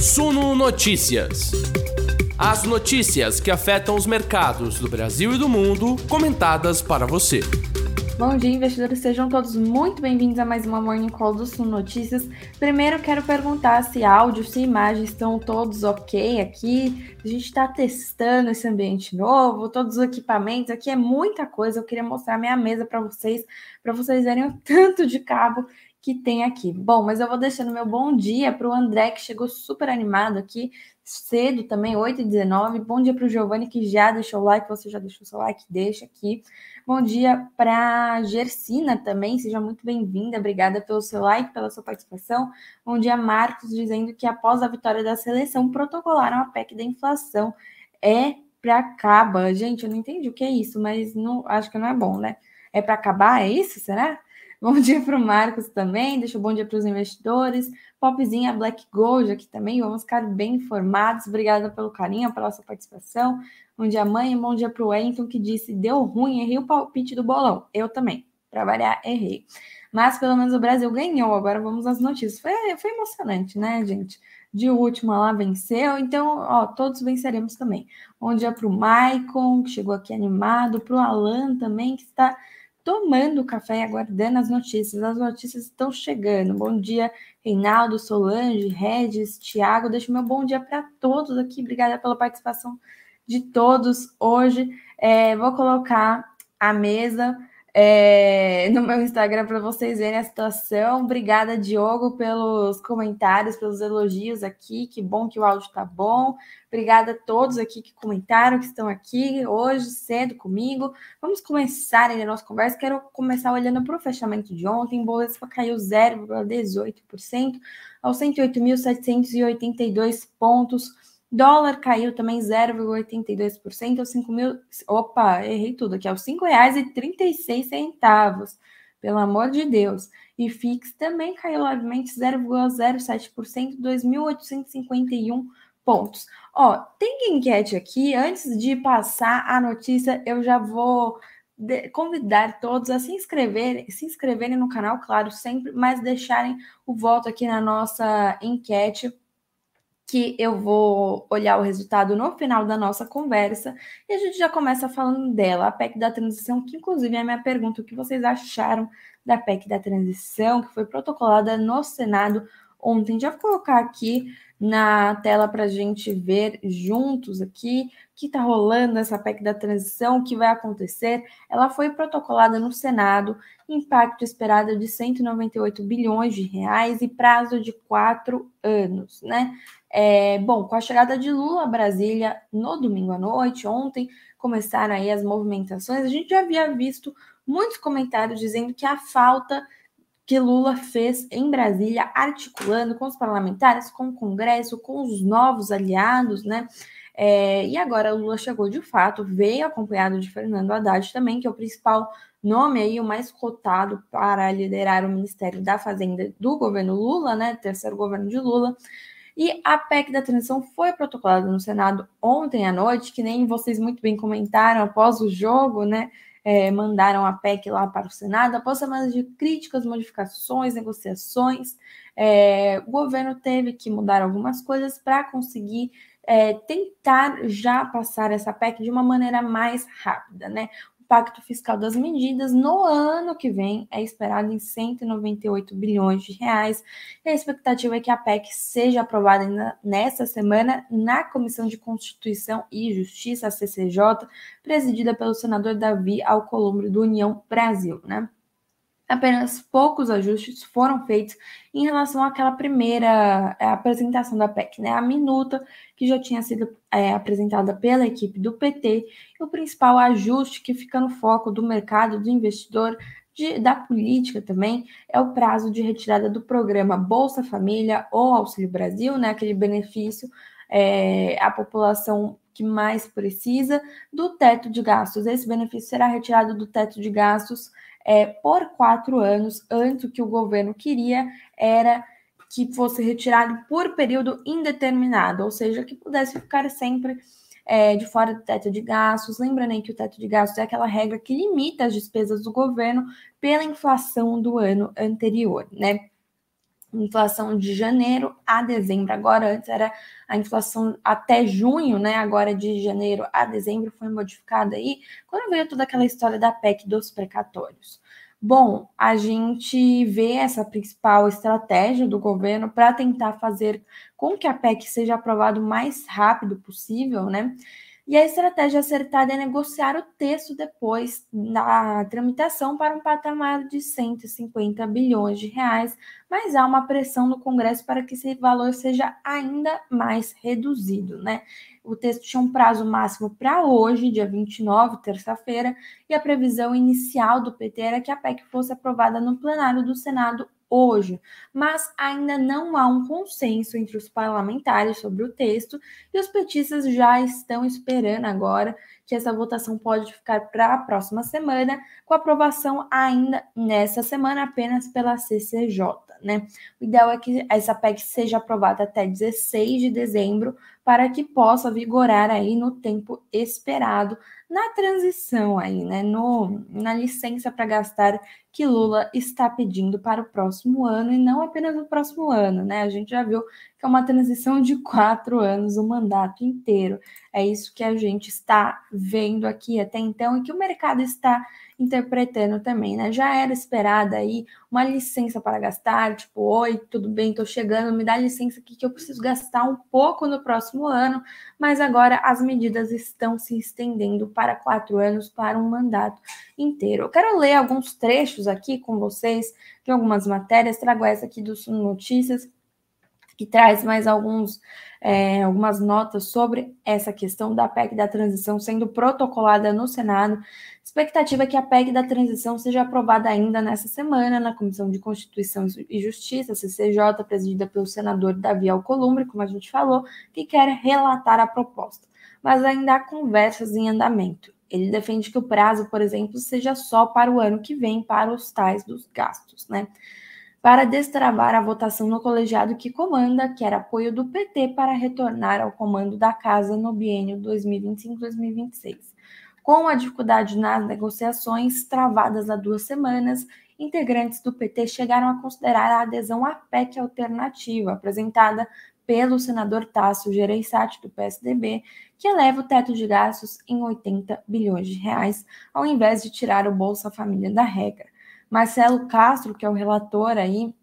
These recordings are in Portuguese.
Suno Notícias. As notícias que afetam os mercados do Brasil e do mundo, comentadas para você. Bom dia, investidores. Sejam todos muito bem-vindos a mais uma Morning Call do Suno Notícias. Primeiro, quero perguntar se áudio, se imagem estão todos ok aqui. A gente está testando esse ambiente novo, todos os equipamentos. Aqui é muita coisa. Eu queria mostrar minha mesa para vocês, para vocês verem o tanto de cabo que tem aqui. Bom, mas eu vou deixando meu bom dia para o André, que chegou super animado aqui, cedo também, 8h19. Bom dia para o Giovanni, que já deixou o like. Você já deixou seu like? Deixa aqui. Bom dia para Gersina também, seja muito bem-vinda. Obrigada pelo seu like, pela sua participação. Bom dia, Marcos, dizendo que após a vitória da seleção, protocolaram a PEC da inflação. É para acabar. Gente, eu não entendi o que é isso, mas não, acho que não é bom, né? É para acabar? É isso? Será? Bom dia para o Marcos também, deixa um bom dia para os investidores. Popzinha Black Gold aqui também, vamos ficar bem informados. Obrigada pelo carinho, pela sua participação. Bom dia, mãe, bom dia para o Wellington, que disse: deu ruim, errei o palpite do bolão. Eu também, para variar, errei. Mas pelo menos o Brasil ganhou. Agora vamos às notícias. Foi, foi emocionante, né, gente? De última lá venceu, então, ó, todos venceremos também. Bom dia para o Maicon, que chegou aqui animado, para o Alan também, que está tomando café e aguardando as notícias. As notícias estão chegando. Bom dia, Reinaldo, Solange, Regis, Tiago. Deixo meu bom dia para todos aqui. Obrigada pela participação de todos hoje. É, vou colocar a mesa é, no meu Instagram para vocês verem a situação. Obrigada, Diogo, pelos comentários, pelos elogios aqui. Que bom que o áudio está bom. Obrigada a todos aqui que comentaram, que estão aqui hoje cedo comigo. Vamos começar a nossa conversa. Quero começar olhando para o fechamento de ontem. Bovespa caiu 0,18% aos 108.782 pontos. Dólar caiu também 0,82% aos 5 mil. Opa, errei tudo aqui, aos R$ 5,36. Pelo amor de Deus. E FIX também caiu levemente 0,07%, 2.851 pontos. Ó, tem enquete aqui. Antes de passar a notícia, eu já vou convidar todos a se inscreverem, se inscreverem no canal, claro, sempre, mas deixarem o voto aqui na nossa enquete que eu vou olhar o resultado no final da nossa conversa e a gente já começa falando dela, a PEC da transição, que inclusive é a minha pergunta, o que vocês acharam da PEC da transição, que foi protocolada no Senado ontem. Já vou colocar aqui na tela para a gente ver juntos aqui o que está rolando essa PEC da transição, o que vai acontecer. Ela foi protocolada no Senado, impacto esperado de 198 bilhões de reais e prazo de quatro anos, né? É, bom, com a chegada de Lula a Brasília no domingo à noite, ontem começaram aí as movimentações, a gente já havia visto muitos comentários dizendo que a falta que Lula fez em Brasília, articulando com os parlamentares, com o Congresso, com os novos aliados, né? É, e agora Lula chegou de fato, veio acompanhado de Fernando Haddad também, que é o principal nome aí, o mais cotado para liderar o Ministério da Fazenda do governo Lula, né? Terceiro governo de Lula. E a PEC da transição foi protocolada no Senado ontem à noite, que nem vocês muito bem comentaram após o jogo, né? É, mandaram a PEC lá para o Senado, após semanas de críticas, modificações, negociações, é, o governo teve que mudar algumas coisas para conseguir é, tentar já passar essa PEC de uma maneira mais rápida, né? Impacto fiscal das medidas no ano que vem é esperado em 198 bilhões de reais. E a expectativa é que a PEC seja aprovada nesta semana na Comissão de Constituição e Justiça, a CCJ, presidida pelo senador Davi Alcolumbre do União Brasil, né? Apenas poucos ajustes foram feitos em relação àquela primeira é, apresentação da PEC, né? A minuta que já tinha sido é, apresentada pela equipe do PT, e o principal ajuste que fica no foco do mercado, do investidor, de, da política também, é o prazo de retirada do programa Bolsa Família ou Auxílio Brasil, né? Aquele benefício é, à população que mais precisa do teto de gastos. Esse benefício será retirado do teto de gastos é, por quatro anos. Antes, o que o governo queria era que fosse retirado por período indeterminado, ou seja, que pudesse ficar sempre é, de fora do teto de gastos. Lembrando aí que o teto de gastos é aquela regra que limita as despesas do governo pela inflação do ano anterior, né? Inflação de janeiro a dezembro. Agora, antes era a inflação até junho, né? Agora de janeiro a dezembro foi modificada aí, quando veio toda aquela história da PEC dos precatórios. Bom, a gente vê essa principal estratégia do governo para tentar fazer com que a PEC seja aprovada o mais rápido possível, né? E a estratégia acertada é negociar o texto depois da tramitação para um patamar de 150 bilhões de reais, mas há uma pressão no Congresso para que esse valor seja ainda mais reduzido, né? O texto tinha um prazo máximo para hoje, dia 29, terça-feira, e a previsão inicial do PT era que a PEC fosse aprovada no plenário do Senado hoje, mas ainda não há um consenso entre os parlamentares sobre o texto e os petistas já estão esperando agora que essa votação pode ficar para a próxima semana, com aprovação ainda nessa semana apenas pela CCJ né? O ideal é que essa PEC seja aprovada até 16 de dezembro para que possa vigorar aí no tempo esperado na transição aí, né? No, na licença para gastar que Lula está pedindo para o próximo ano e não apenas no próximo ano, né? A gente já viu que é uma transição de quatro anos, o um mandato inteiro. É isso que a gente está vendo aqui até então e que o mercado está interpretando também, né? Já era esperada aí uma licença para gastar, tipo, oi, tudo bem, tô chegando, me dá licença aqui que eu preciso gastar um pouco no próximo ano, mas agora as medidas estão se estendendo para quatro anos, para um mandato inteiro. Eu quero ler alguns trechos aqui com vocês de algumas matérias, trago essa aqui do Sul Notícias, que traz mais alguns, é, algumas notas sobre essa questão da PEC da transição sendo protocolada no Senado. Expectativa é que a PEC da transição seja aprovada ainda nessa semana na Comissão de Constituição e Justiça, CCJ, presidida pelo senador Davi Alcolumbre, como a gente falou, que quer relatar a proposta. Mas ainda há conversas em andamento. Ele defende que o prazo, por exemplo, seja só para o ano que vem, para os tais dos gastos, né? Para destravar a votação no colegiado que comanda, que era apoio do PT para retornar ao comando da casa no biênio 2025-2026. Com a dificuldade nas negociações travadas há duas semanas, integrantes do PT chegaram a considerar a adesão à PEC alternativa, apresentada pelo senador Tássio Gereissati, do PSDB, que eleva o teto de gastos em 80 bilhões de reais, ao invés de tirar o Bolsa Família da regra. Marcelo Castro, que é o relator aí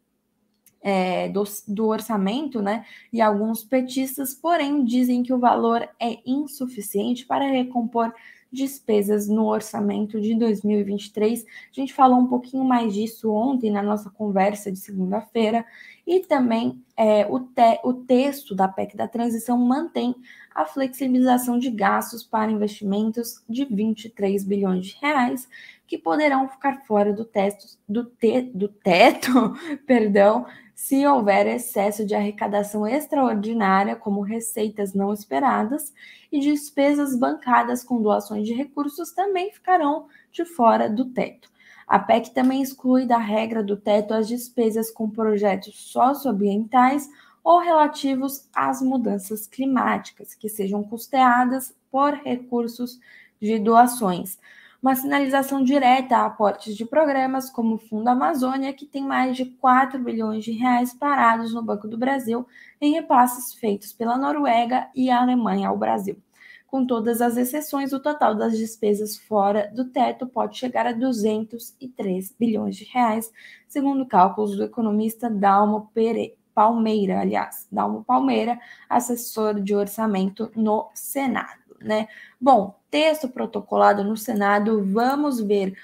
é, do, do orçamento, né? E alguns petistas, porém, dizem que o valor é insuficiente para recompor despesas no orçamento de 2023. A gente falou um pouquinho mais disso ontem na nossa conversa de segunda-feira, e também é, o, te, o texto da PEC da transição mantém a flexibilização de gastos para investimentos de 23 bilhões de reais, que poderão ficar fora do, teto, do, te, do teto, perdão, se houver excesso de arrecadação extraordinária, como receitas não esperadas, e despesas bancadas com doações de recursos também ficarão de fora do teto. A PEC também exclui da regra do teto as despesas com projetos socioambientais ou relativos às mudanças climáticas, que sejam custeadas por recursos de doações uma sinalização direta a aportes de programas como o Fundo Amazônia, que tem mais de 4 bilhões de reais parados no Banco do Brasil em repasses feitos pela Noruega e a Alemanha ao Brasil. Com todas as exceções, o total das despesas fora do teto pode chegar a 203 bilhões de reais, segundo cálculos do economista Dalmo Pere, Palmeira, aliás, Dalmo Palmeira, assessor de orçamento no Senado né? Bom, texto protocolado no Senado, vamos ver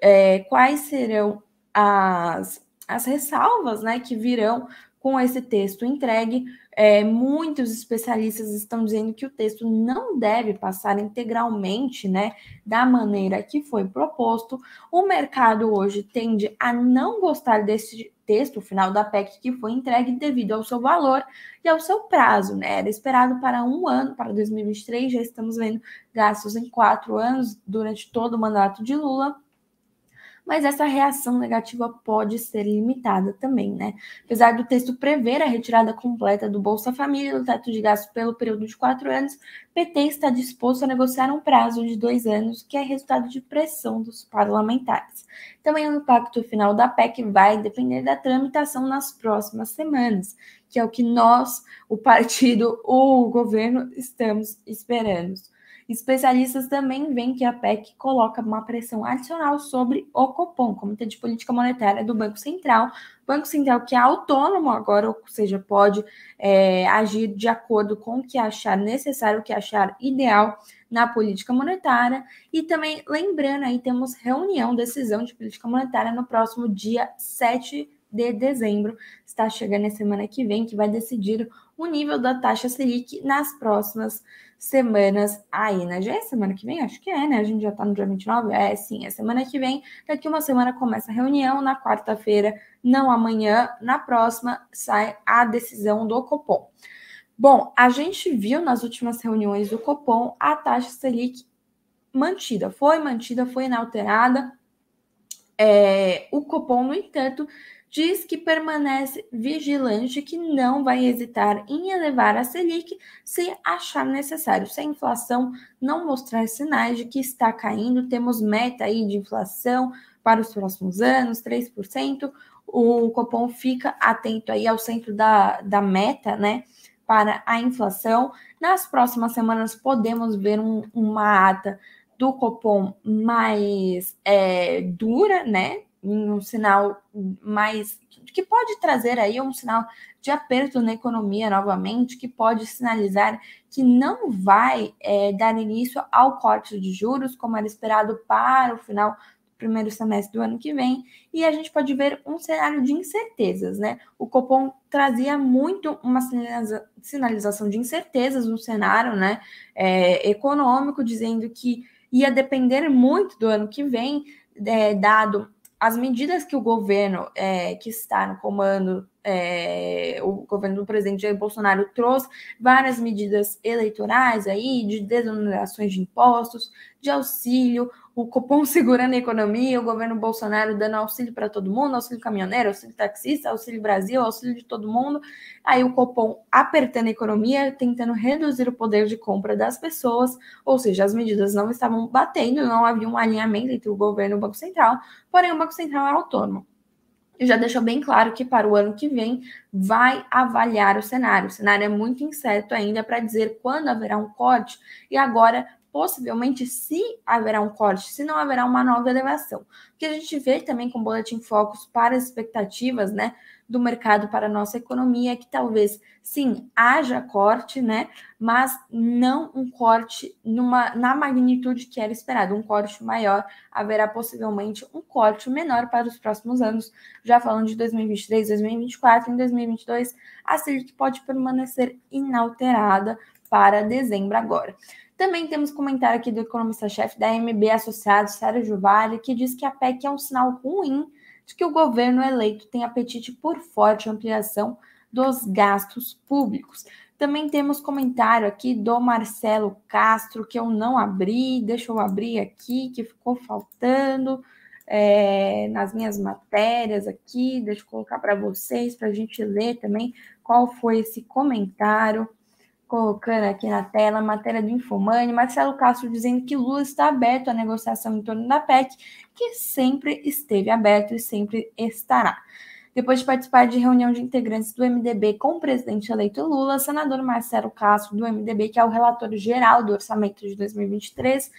é, quais serão as, as ressalvas né, que virão com esse texto entregue. É, muitos especialistas estão dizendo que o texto não deve passar integralmente, né, da maneira que foi proposto. O mercado hoje tende a não gostar desse texto final da PEC que foi entregue devido ao seu valor e ao seu prazo, né? Era esperado para um ano, para 2023, já estamos vendo gastos em quatro anos durante todo o mandato de Lula mas essa reação negativa pode ser limitada também, né? Apesar do texto prever a retirada completa do Bolsa Família do teto de gastos pelo período de quatro anos, PT está disposto a negociar um prazo de dois anos, que é resultado de pressão dos parlamentares. Também o impacto final da PEC vai depender da tramitação nas próximas semanas, que é o que nós, o partido, o governo, estamos esperando. Especialistas também veem que a PEC coloca uma pressão adicional sobre o Copom, Comitê de Política Monetária do Banco Central. Banco Central que é autônomo agora, ou seja, pode é, agir de acordo com o que achar necessário, o que achar ideal na política monetária. E também lembrando aí, temos reunião, decisão de política monetária no próximo dia 7 de dezembro. Está chegando a semana que vem, que vai decidir o nível da taxa Selic nas próximas semanas aí, né? Já é semana que vem? Acho que é, né? A gente já tá no dia 29? É, sim, é semana que vem. Daqui uma semana começa a reunião, na quarta-feira, não amanhã, na próxima sai a decisão do Copom. Bom, a gente viu nas últimas reuniões do Copom a taxa Selic mantida, foi mantida, foi inalterada. É, o Copom, no entanto, diz que permanece vigilante, que não vai hesitar em elevar a Selic se achar necessário. Se a inflação não mostrar sinais de que está caindo, temos meta aí de inflação para os próximos anos, 3%. O Copom fica atento aí ao centro da, da meta, né? Para a inflação. Nas próximas semanas podemos ver um, uma ata do Copom mais é, dura, né? Um sinal mais que pode trazer aí um sinal de aperto na economia novamente, que pode sinalizar que não vai é, dar início ao corte de juros, como era esperado para o final do primeiro semestre do ano que vem, e a gente pode ver um cenário de incertezas, né? O Copom trazia muito uma sinalização de incertezas no cenário, né, é, econômico, dizendo que ia depender muito do ano que vem, é, dado as medidas que o governo é, que está no comando, é, o governo do presidente Jair Bolsonaro trouxe várias medidas eleitorais aí, de desonerações de impostos, de auxílio, o Copom segurando a economia, o governo Bolsonaro dando auxílio para todo mundo, auxílio caminhoneiro, auxílio taxista, auxílio Brasil, auxílio de todo mundo. Aí o Copom apertando a economia, tentando reduzir o poder de compra das pessoas, ou seja, as medidas não estavam batendo, não havia um alinhamento entre o governo e o Banco Central, porém o Banco Central é autônomo e já deixou bem claro que para o ano que vem vai avaliar o cenário. O cenário é muito incerto ainda para dizer quando haverá um corte, e agora possivelmente se haverá um corte, se não haverá uma nova elevação. O que a gente vê também com o Boletim Focus para as expectativas, né, do mercado para a nossa economia que talvez, sim, haja corte, né, mas não um corte numa, na magnitude que era esperado, um corte maior, haverá possivelmente um corte menor para os próximos anos, já falando de 2023, 2024, em 2022, a Selic pode permanecer inalterada para dezembro agora. Também temos comentário aqui do economista-chefe da MB Associados, Sérgio Vale, que diz que a PEC é um sinal ruim de que o governo eleito tem apetite por forte ampliação dos gastos públicos. Também temos comentário aqui do Marcelo Castro, que eu não abri, deixa eu abrir aqui, que ficou faltando é, nas minhas matérias aqui, deixa eu colocar para vocês, para a gente ler também qual foi esse comentário. Colocando aqui na tela matéria do Infomani, Marcelo Castro dizendo que Lula está aberto à negociação em torno da PEC, que sempre esteve aberto e sempre estará. Depois de participar de reunião de integrantes do MDB com o presidente eleito Lula, senador Marcelo Castro, do MDB, que é o relator geral do orçamento de 2023,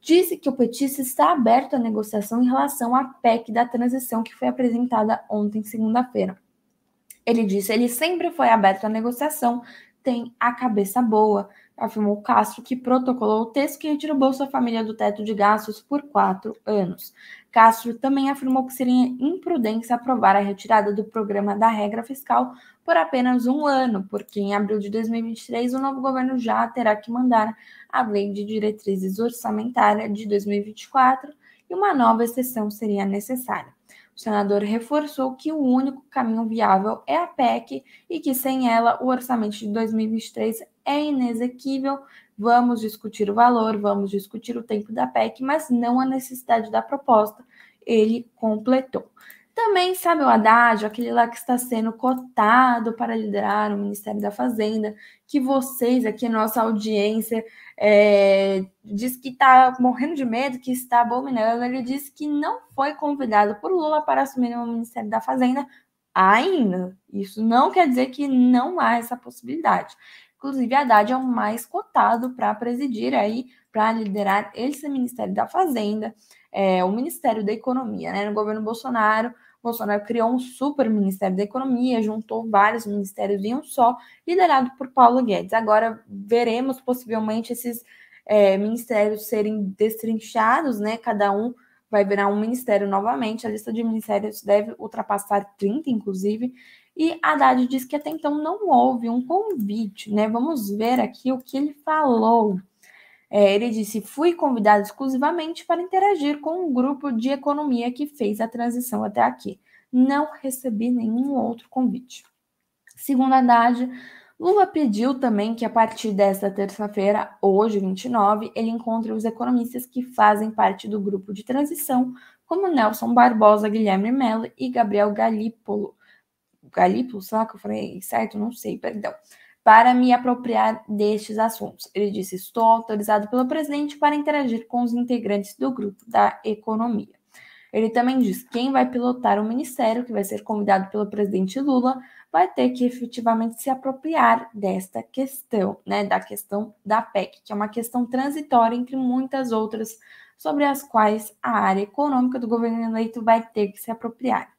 disse que o petista está aberto à negociação em relação à PEC da transição que foi apresentada ontem, segunda-feira. Ele disse: ele sempre foi aberto à negociação, tem a cabeça boa, afirmou Castro, que protocolou o texto que retirou Bolsa Família do teto de gastos por quatro anos. Castro também afirmou que seria imprudência aprovar a retirada do programa da regra fiscal por apenas um ano, porque em abril de 2023 o novo governo já terá que mandar a lei de diretrizes orçamentária de 2024 e uma nova exceção seria necessária. O senador reforçou que o único caminho viável é a PEC e que sem ela o orçamento de 2023 é inexequível. Vamos discutir o valor, vamos discutir o tempo da PEC, mas não a necessidade da proposta. ele completou. Também sabe o Haddad, aquele lá que está sendo cotado para liderar o Ministério da Fazenda, que vocês aqui, nossa audiência, é, diz que está morrendo de medo, que está abominando. Ele disse que não foi convidado por Lula para assumir o Ministério da Fazenda ainda. Isso não quer dizer que não há essa possibilidade. Inclusive, Haddad é o mais cotado para presidir aí, para liderar esse Ministério da Fazenda é, o Ministério da Economia. Né? No governo Bolsonaro, Bolsonaro criou um super Ministério da Economia, juntou vários ministérios em um só, liderado por Paulo Guedes. Agora veremos possivelmente esses é, ministérios serem destrinchados, né? Cada um vai virar um ministério novamente. A lista de ministérios deve ultrapassar 30, inclusive. E Haddad diz que até então não houve um convite, né? Vamos ver aqui o que ele falou. É, ele disse: fui convidado exclusivamente para interagir com um grupo de economia que fez a transição até aqui. Não recebi nenhum outro convite. Segundo Haddad, Lula pediu também que a partir desta terça-feira, hoje 29, ele encontre os economistas que fazem parte do grupo de transição, como Nelson Barbosa, Guilherme Mello e Gabriel Galípolo. Que eu falei certo? Não sei, perdão para me apropriar destes assuntos. Ele disse: Estou autorizado pelo presidente para interagir com os integrantes do grupo da economia. Ele também diz: quem vai pilotar o ministério, que vai ser convidado pelo presidente Lula, vai ter que efetivamente se apropriar desta questão, né, da questão da PEC, que é uma questão transitória entre muitas outras, sobre as quais a área econômica do governo eleito vai ter que se apropriar.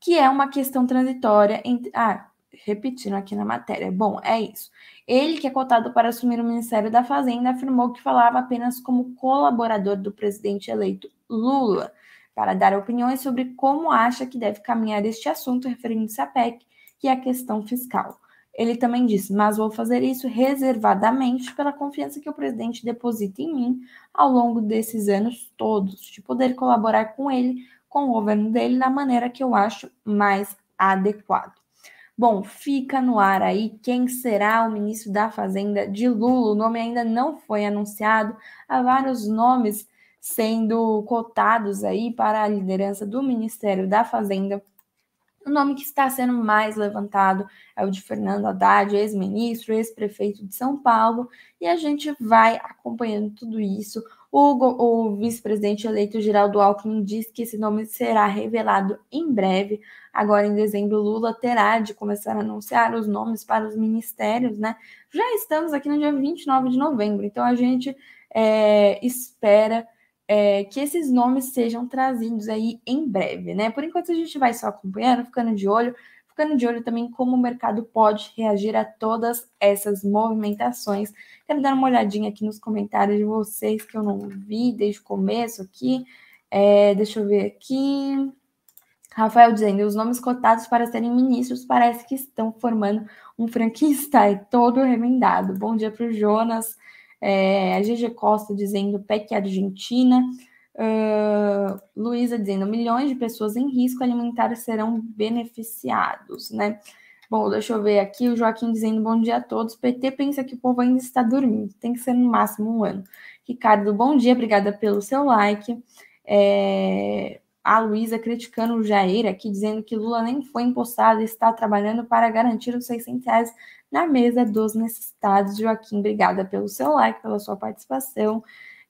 Que é uma questão transitória entre. Ah, repetindo aqui na matéria. Bom, é isso. Ele, que é cotado para assumir o Ministério da Fazenda, afirmou que falava apenas como colaborador do presidente eleito Lula, para dar opiniões sobre como acha que deve caminhar este assunto referindo-se à PEC, que é a questão fiscal. Ele também disse: Mas vou fazer isso reservadamente pela confiança que o presidente deposita em mim ao longo desses anos todos, de poder colaborar com ele, com o governo dele, da maneira que eu acho mais adequado. Bom, fica no ar aí quem será o ministro da Fazenda de Lula. O nome ainda não foi anunciado. Há vários nomes sendo cotados aí para a liderança do Ministério da Fazenda. O nome que está sendo mais levantado é o de Fernando Haddad, ex-ministro, ex-prefeito de São Paulo, e a gente vai acompanhando tudo isso. O, o vice-presidente eleito Geraldo Alckmin diz que esse nome será revelado em breve. Agora, em dezembro, Lula terá de começar a anunciar os nomes para os ministérios, né? Já estamos aqui no dia 29 de novembro, então a gente é, espera é, que esses nomes sejam trazidos aí em breve, né? Por enquanto, a gente vai só acompanhando, ficando de olho ficando de olho também como o mercado pode reagir a todas essas movimentações. Quero dar uma olhadinha aqui nos comentários de vocês que eu não vi desde o começo aqui. É, deixa eu ver aqui. Rafael dizendo, os nomes cotados para serem ministros parece que estão formando um Frankenstein todo remendado. Bom dia para o Jonas. É, a GG Costa dizendo PEC Argentina. Uh, Luísa dizendo, milhões de pessoas em risco alimentar serão beneficiados, né? Bom, deixa eu ver aqui, o Joaquim dizendo bom dia a todos. PT pensa que o povo ainda está dormindo, tem que ser no máximo um ano. Ricardo, bom dia, obrigada pelo seu like. É... A Luísa criticando o Jair aqui, dizendo que Lula nem foi impostado e está trabalhando para garantir os 600 reais na mesa dos necessitados. Joaquim, obrigada pelo seu like, pela sua participação.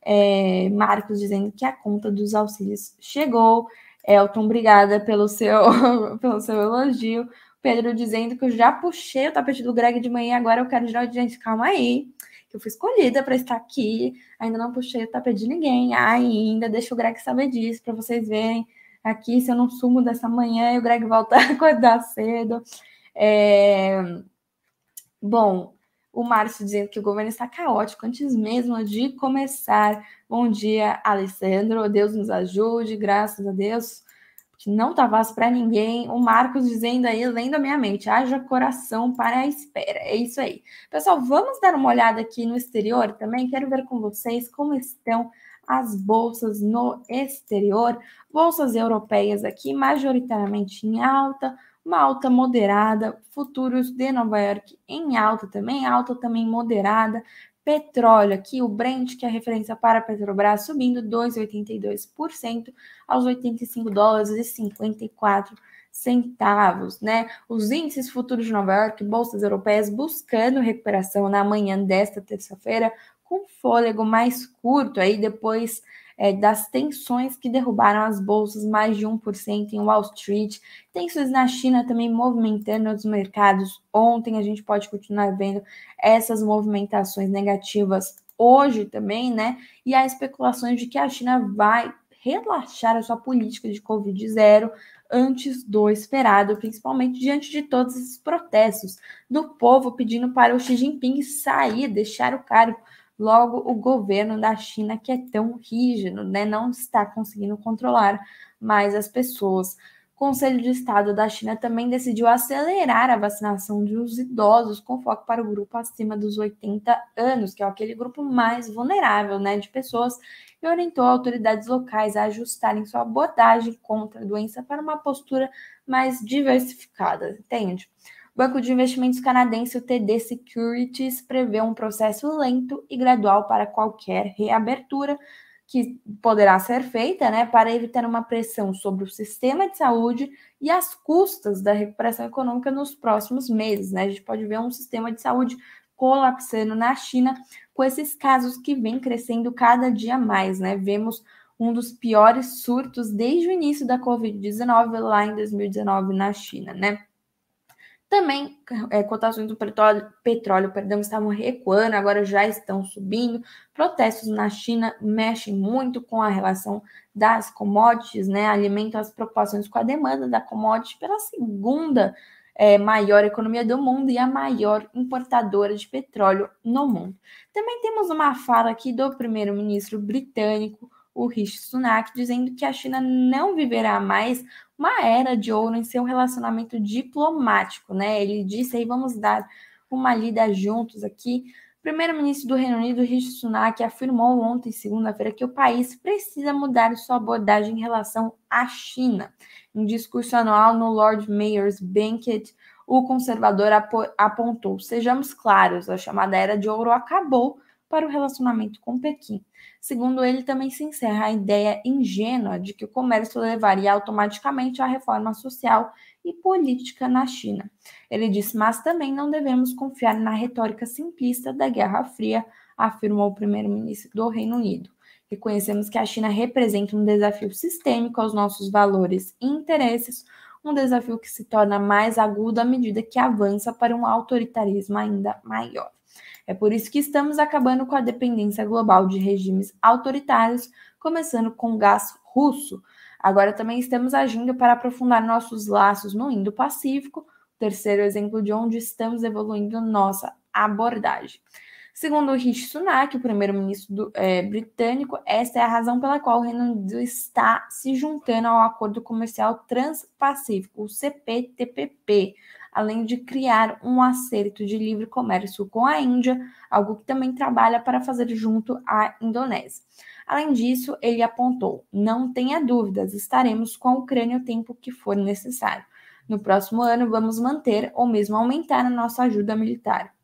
É, Marcos dizendo que a conta dos auxílios chegou. Elton, obrigada pelo seu, pelo seu elogio. Pedro dizendo que eu já puxei o tapete do Greg de manhã, agora eu quero girar. Gente, calma aí, que eu fui escolhida para estar aqui. Ainda não puxei o tapete de ninguém ainda. Deixa o Greg saber disso para vocês verem aqui se eu não sumo dessa manhã e o Greg volta a acordar cedo. É... Bom, o Márcio dizendo que o governo está caótico antes mesmo de começar. Bom dia, Alessandro. Deus nos ajude, graças a Deus. Que não tá fácil para ninguém. O Marcos dizendo aí, lendo a minha mente, haja coração para a espera. É isso aí. Pessoal, vamos dar uma olhada aqui no exterior também. Quero ver com vocês como estão as bolsas no exterior. Bolsas europeias aqui, majoritariamente em alta uma alta moderada, futuros de Nova York em alta também, alta também moderada, petróleo aqui, o Brent, que é a referência para a Petrobras, subindo 2,82% aos 85 dólares e 54 centavos, né? Os índices futuros de Nova York, bolsas europeias buscando recuperação na manhã desta terça-feira, com fôlego mais curto aí depois é, das tensões que derrubaram as bolsas mais de 1% em Wall Street, tensões na China também movimentando os mercados. Ontem a gente pode continuar vendo essas movimentações negativas hoje também, né? E há especulações de que a China vai relaxar a sua política de Covid zero antes do esperado, principalmente diante de todos esses protestos do povo pedindo para o Xi Jinping sair, deixar o cargo. Logo, o governo da China, que é tão rígido, né, não está conseguindo controlar mais as pessoas. O Conselho de Estado da China também decidiu acelerar a vacinação dos idosos com foco para o grupo acima dos 80 anos, que é aquele grupo mais vulnerável, né, de pessoas, e orientou autoridades locais a ajustarem sua abordagem contra a doença para uma postura mais diversificada, entende? Banco de Investimentos canadense, o TD Securities, prevê um processo lento e gradual para qualquer reabertura que poderá ser feita, né, para evitar uma pressão sobre o sistema de saúde e as custas da recuperação econômica nos próximos meses, né? A gente pode ver um sistema de saúde colapsando na China com esses casos que vêm crescendo cada dia mais, né? Vemos um dos piores surtos desde o início da Covid-19 lá em 2019 na China, né? Também é, cotações do petróleo, petróleo perdão, estavam recuando, agora já estão subindo. Protestos na China mexem muito com a relação das commodities, né? Alimentam as preocupações com a demanda da commodity pela segunda é, maior economia do mundo e a maior importadora de petróleo no mundo. Também temos uma fala aqui do primeiro-ministro britânico, o Rishi Sunak, dizendo que a China não viverá mais uma era de ouro em seu relacionamento diplomático, né? Ele disse aí, vamos dar uma lida juntos aqui. Primeiro-ministro do Reino Unido, Rishi Sunak, afirmou ontem, segunda-feira, que o país precisa mudar sua abordagem em relação à China. Em discurso anual no Lord Mayor's Banquet, o conservador apontou: sejamos claros, a chamada era de ouro acabou para o relacionamento com Pequim. Segundo ele, também se encerra a ideia ingênua de que o comércio levaria automaticamente à reforma social e política na China. Ele disse, mas também não devemos confiar na retórica simplista da Guerra Fria, afirmou o primeiro-ministro do Reino Unido. Reconhecemos que a China representa um desafio sistêmico aos nossos valores e interesses, um desafio que se torna mais agudo à medida que avança para um autoritarismo ainda maior. É por isso que estamos acabando com a dependência global de regimes autoritários, começando com o gás russo. Agora também estamos agindo para aprofundar nossos laços no Indo-Pacífico, terceiro exemplo de onde estamos evoluindo nossa abordagem. Segundo Rishi Sunak, o primeiro-ministro é, britânico, esta é a razão pela qual o Reino Unido está se juntando ao Acordo Comercial Transpacífico, o CPTPP, além de criar um acerto de livre comércio com a Índia, algo que também trabalha para fazer junto à Indonésia. Além disso, ele apontou: não tenha dúvidas, estaremos com a Ucrânia o tempo que for necessário. No próximo ano, vamos manter ou mesmo aumentar a nossa ajuda militar.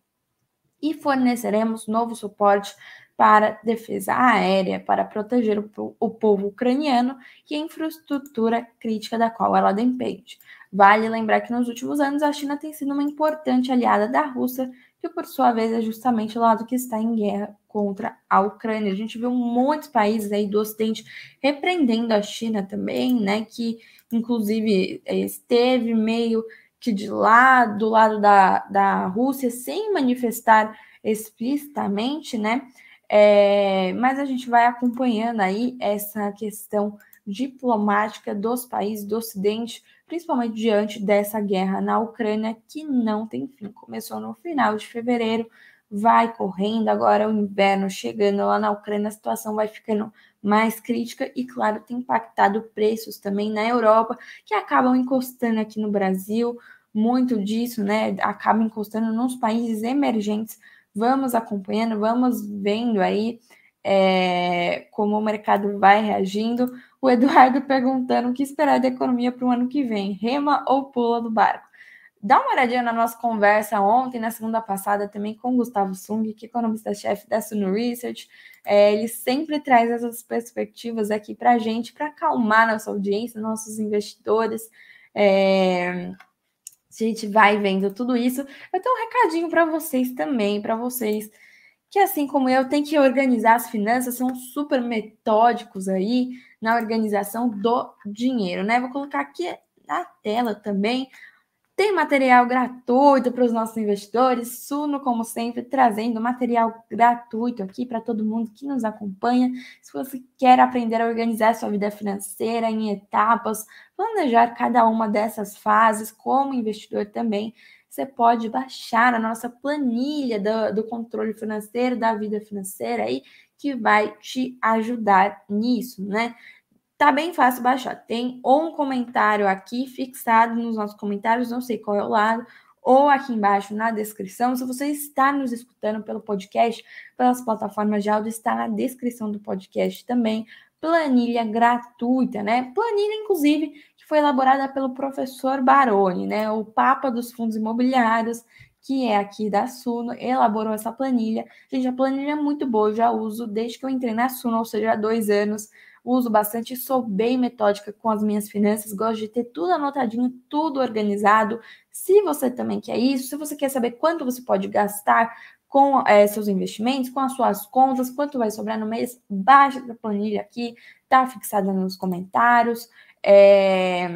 E forneceremos novo suporte para defesa aérea, para proteger o, povo ucraniano e a infraestrutura crítica da qual ela depende. Vale lembrar que nos últimos anos a China tem sido uma importante aliada da Rússia, que por sua vez é justamente o lado que está em guerra contra a Ucrânia. A gente viu muitos países aí do Ocidente repreendendo a China também, né? Que inclusive esteve meio que de lá, do lado da, da Rússia, sem manifestar explicitamente, né? É, mas a gente vai acompanhando aí essa questão diplomática dos países do Ocidente, principalmente diante dessa guerra na Ucrânia, que não tem fim. Começou no final de fevereiro, vai correndo, agora o inverno chegando lá na Ucrânia, a situação vai ficando mais crítica e, claro, tem impactado preços também na Europa, que acabam encostando aqui no Brasil. Muito disso, né, acaba encostando nos países emergentes. Vamos acompanhando, vamos vendo aí é, como o mercado vai reagindo. O Eduardo perguntando o que esperar da economia para o ano que vem, rema ou pula do barco? Dá uma olhadinha na nossa conversa ontem, na segunda passada, também com o Gustavo Sung, que é economista-chefe da Suno Research. É, ele sempre traz essas perspectivas aqui para a gente, para acalmar nossa audiência, nossos investidores. É, a gente vai vendo tudo isso. Eu tenho um recadinho para vocês também, para vocês que, assim como eu, tem que organizar as finanças, são super metódicos aí na organização do dinheiro, né? Vou colocar aqui na tela também tem material gratuito para os nossos investidores. Suno, como sempre, trazendo material gratuito aqui para todo mundo que nos acompanha. Se você quer aprender a organizar sua vida financeira em etapas, planejar cada uma dessas fases como investidor também, você pode baixar a nossa planilha do, do controle financeiro, da vida financeira aí, que vai te ajudar nisso, né? Tá bem fácil baixar. Tem ou um comentário aqui fixado nos nossos comentários, não sei qual é o lado, ou aqui embaixo na descrição. Se você está nos escutando pelo podcast, pelas plataformas de áudio, está na descrição do podcast também. Planilha gratuita, né? Planilha, inclusive, que foi elaborada pelo professor Baroni, né? O Papa dos Fundos Imobiliários, que é aqui da Suno, elaborou essa planilha. Gente, a planilha é muito boa, eu já uso desde que eu entrei na Suno, ou seja, há dois anos uso bastante, sou bem metódica com as minhas finanças, gosto de ter tudo anotadinho, tudo organizado. Se você também quer isso, se você quer saber quanto você pode gastar com é, seus investimentos, com as suas contas, quanto vai sobrar no mês, baixa a planilha aqui, tá fixada nos comentários. É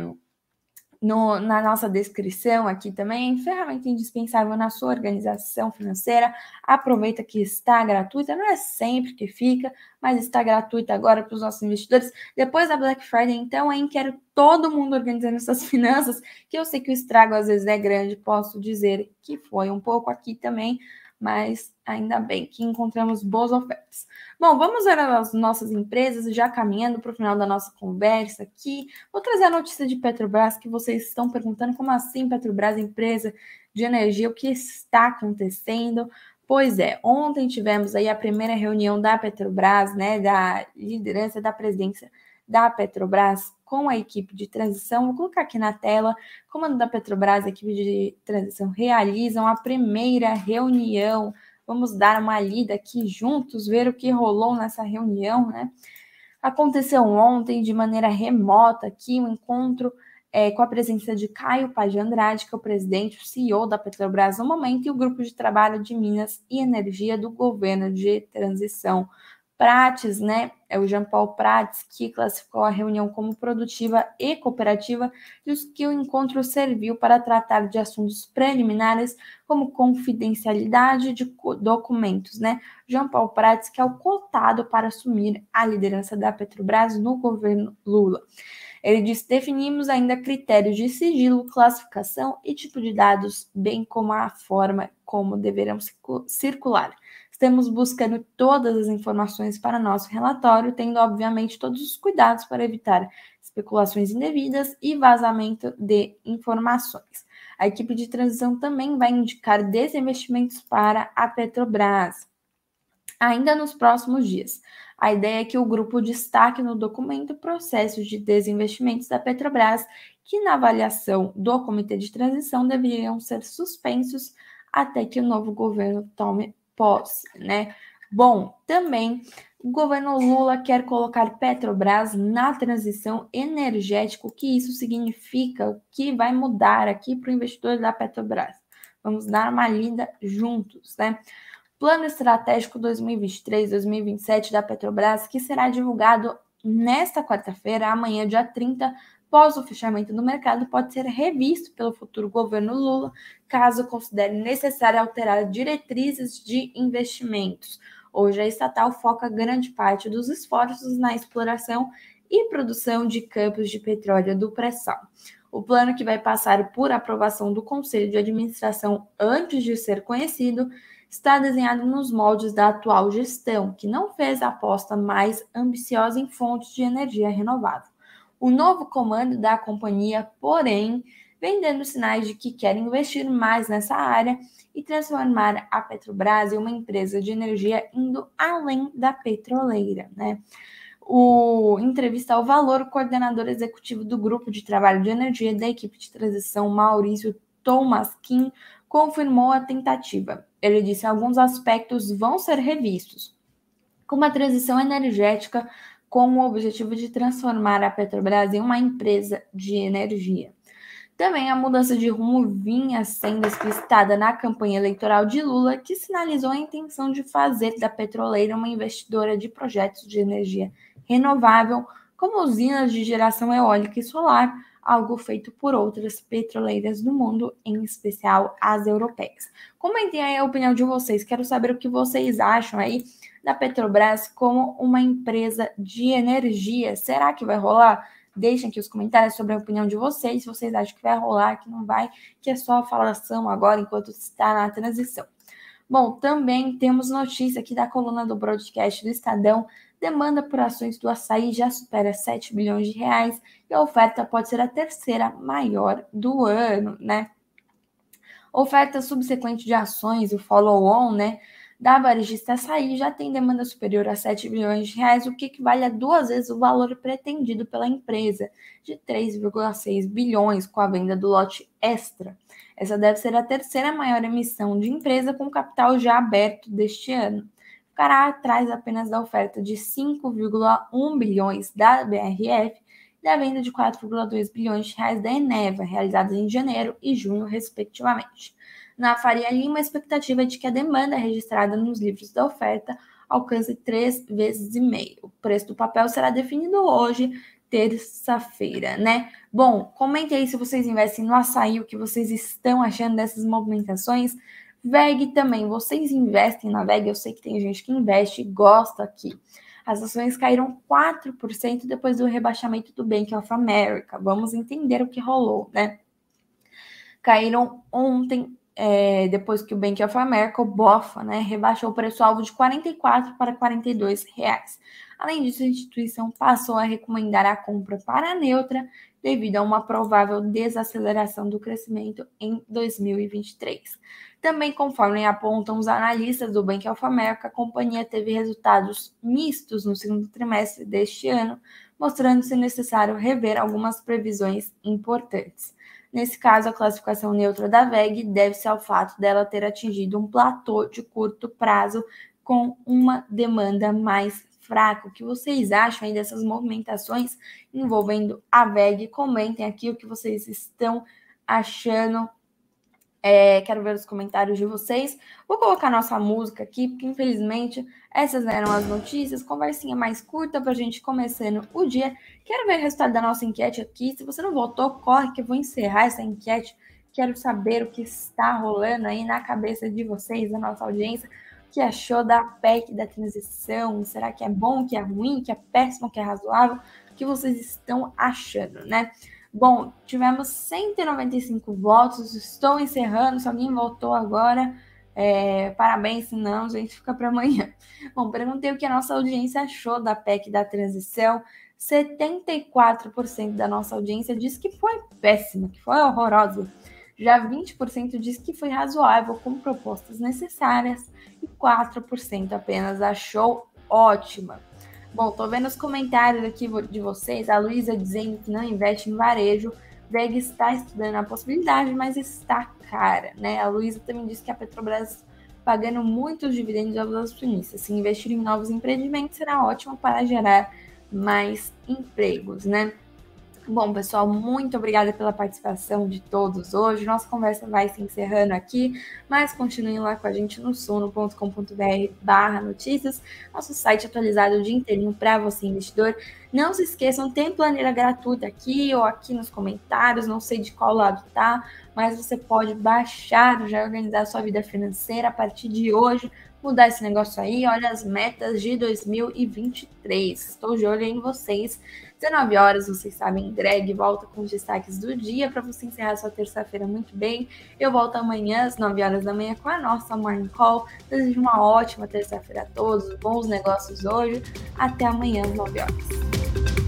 no, na nossa descrição aqui também, ferramenta indispensável na sua organização financeira. Aproveita que está gratuita, não é sempre que fica, mas está gratuita agora para os nossos investidores. Depois da Black Friday, então, hein, quero todo mundo organizando suas finanças, que eu sei que o estrago às vezes é grande, posso dizer que foi um pouco aqui também, mas ainda bem que encontramos boas ofertas. Bom, vamos ver as nossas empresas, já caminhando para o final da nossa conversa aqui. Vou trazer a notícia de Petrobras, que vocês estão perguntando como assim Petrobras, empresa de energia, o que está acontecendo? Pois é, ontem tivemos aí a primeira reunião da Petrobras, né, da liderança da presidência da Petrobras com a equipe de transição. Vou colocar aqui na tela. Comando da Petrobras, a equipe de transição realizam a primeira reunião. Vamos dar uma lida aqui juntos, ver o que rolou nessa reunião, né? Aconteceu ontem de maneira remota aqui um encontro é, com a presença de Caio Paz Andrade, que é o presidente, o CEO da Petrobras no momento, e o grupo de trabalho de Minas e Energia do governo de transição. Prates, né? É o Jean Paul Prates que classificou a reunião como produtiva e cooperativa, diz que o encontro serviu para tratar de assuntos preliminares como confidencialidade de documentos, né? Jean Paul Prates, que é o cotado para assumir a liderança da Petrobras no governo Lula. Ele disse: definimos ainda critérios de sigilo, classificação e tipo de dados, bem como a forma como deverão circular. Estamos buscando todas as informações para nosso relatório, tendo, obviamente, todos os cuidados para evitar especulações indevidas e vazamento de informações. A equipe de transição também vai indicar desinvestimentos para a Petrobras ainda nos próximos dias. A ideia é que o grupo destaque no documento processos de desinvestimentos da Petrobras que, na avaliação do Comitê de Transição, deveriam ser suspensos até que o novo governo tome posse, né? Bom, também o governo Lula quer colocar Petrobras na transição energética. O que isso significa? O que vai mudar aqui para o investidor da Petrobras? Vamos dar uma lida juntos, né? Plano Estratégico 2023-2027 da Petrobras, que será divulgado nesta quarta-feira, amanhã, dia 30, após o fechamento do mercado, pode ser revisto pelo futuro governo Lula, caso considere necessário alterar diretrizes de investimentos. Hoje, a estatal foca grande parte dos esforços na exploração e produção de campos de petróleo do pré-sal. O plano, que vai passar por aprovação do Conselho de Administração antes de ser conhecido, está desenhado nos moldes da atual gestão, que não fez a aposta mais ambiciosa em fontes de energia renovável. O novo comando da companhia, porém, vem dando sinais de que quer investir mais nessa área e transformar a Petrobras em uma empresa de energia indo além da petroleira, né? o entrevista ao Valor, o coordenador executivo do Grupo de Trabalho de Energia da equipe de transição, Maurício Tomaskin, confirmou a tentativa. Ele disse que alguns aspectos vão ser revistos, como a transição energética com o objetivo de transformar a Petrobras em uma empresa de energia. Também a mudança de rumo vinha sendo explicitada na campanha eleitoral de Lula, que sinalizou a intenção de fazer da petroleira uma investidora de projetos de energia renovável, como usinas de geração eólica e solar, algo feito por outras petroleiras do mundo, em especial as europeias. Comentem aí a opinião de vocês, quero saber o que vocês acham aí da Petrobras como uma empresa de energia. Será que vai rolar? Deixem aqui os comentários sobre a opinião de vocês, se vocês acham que vai rolar, que não vai, que é só falação agora enquanto está na transição. Bom, também temos notícia aqui da coluna do broadcast do Estadão. Demanda por ações do açaí já supera 7 bilhões de reais e a oferta pode ser a terceira maior do ano, né? Oferta subsequente de ações, o follow-on, né? Da varejista açaí já tem demanda superior a 7 bilhões de reais, o que equivale a duas vezes o valor pretendido pela empresa, de 3,6 bilhões com a venda do lote extra. Essa deve ser a terceira maior emissão de empresa com capital já aberto deste ano. Ficará atrás apenas da oferta de 5,1 bilhões da BRF e da venda de 4,2 bilhões de reais da Eneva, realizadas em janeiro e junho, respectivamente. Na Faria Lima, a expectativa é de que a demanda registrada nos livros da oferta alcance três vezes e meio. O preço do papel será definido hoje, terça-feira, né? Bom, comente aí se vocês investem no açaí, o que vocês estão achando dessas movimentações. VEG também, vocês investem na VEG? Eu sei que tem gente que investe e gosta aqui. As ações caíram 4% depois do rebaixamento do Bank of America. Vamos entender o que rolou, né? Caíram ontem é, depois que o Bank of America, o BOFA, né, rebaixou o preço-alvo de 44 para 42 reais. Além disso, a instituição passou a recomendar a compra para a neutra devido a uma provável desaceleração do crescimento em 2023. Também, conforme apontam os analistas do Bank of America, a companhia teve resultados mistos no segundo trimestre deste ano, mostrando-se necessário rever algumas previsões importantes. Nesse caso, a classificação neutra da VEG deve-se ao fato dela ter atingido um platô de curto prazo com uma demanda mais fraca. O que vocês acham aí dessas movimentações envolvendo a VEG? Comentem aqui o que vocês estão achando é, quero ver os comentários de vocês. Vou colocar nossa música aqui, porque infelizmente essas eram as notícias. Conversinha mais curta para a gente começando o dia. Quero ver o resultado da nossa enquete aqui. Se você não votou, corre que eu vou encerrar essa enquete. Quero saber o que está rolando aí na cabeça de vocês, da nossa audiência. O que achou da PEC da transição? Será que é bom, que é ruim, que é péssimo, que é razoável? O que vocês estão achando, né? Bom, tivemos 195 votos, estou encerrando. Se alguém votou agora, é, parabéns, se não, a gente fica para amanhã. Bom, perguntei o que a nossa audiência achou da PEC da transição. 74% da nossa audiência disse que foi péssima, que foi horrorosa. Já 20% disse que foi razoável, com propostas necessárias, e 4% apenas achou ótima. Bom, tô vendo os comentários aqui de vocês. A Luísa dizendo que não investe em varejo. VEG está estudando a possibilidade, mas está cara, né? A Luísa também disse que a Petrobras pagando muitos dividendos aos acionistas. Se investir em novos empreendimentos será ótimo para gerar mais empregos, né? Bom, pessoal, muito obrigada pela participação de todos hoje. Nossa conversa vai se encerrando aqui, mas continuem lá com a gente no sono.com.br barra notícias, nosso site atualizado o dia inteirinho para você, investidor. Não se esqueçam, tem planilha gratuita aqui ou aqui nos comentários, não sei de qual lado tá, mas você pode baixar, já organizar sua vida financeira a partir de hoje, mudar esse negócio aí. Olha as metas de 2023. Estou de olho em vocês. 19 horas, vocês sabem, Greg volta com os destaques do dia para você encerrar sua terça-feira muito bem. Eu volto amanhã às 9 horas da manhã com a nossa Morning Call. Desejo uma ótima terça-feira a todos, bons negócios hoje. Até amanhã às 9 horas.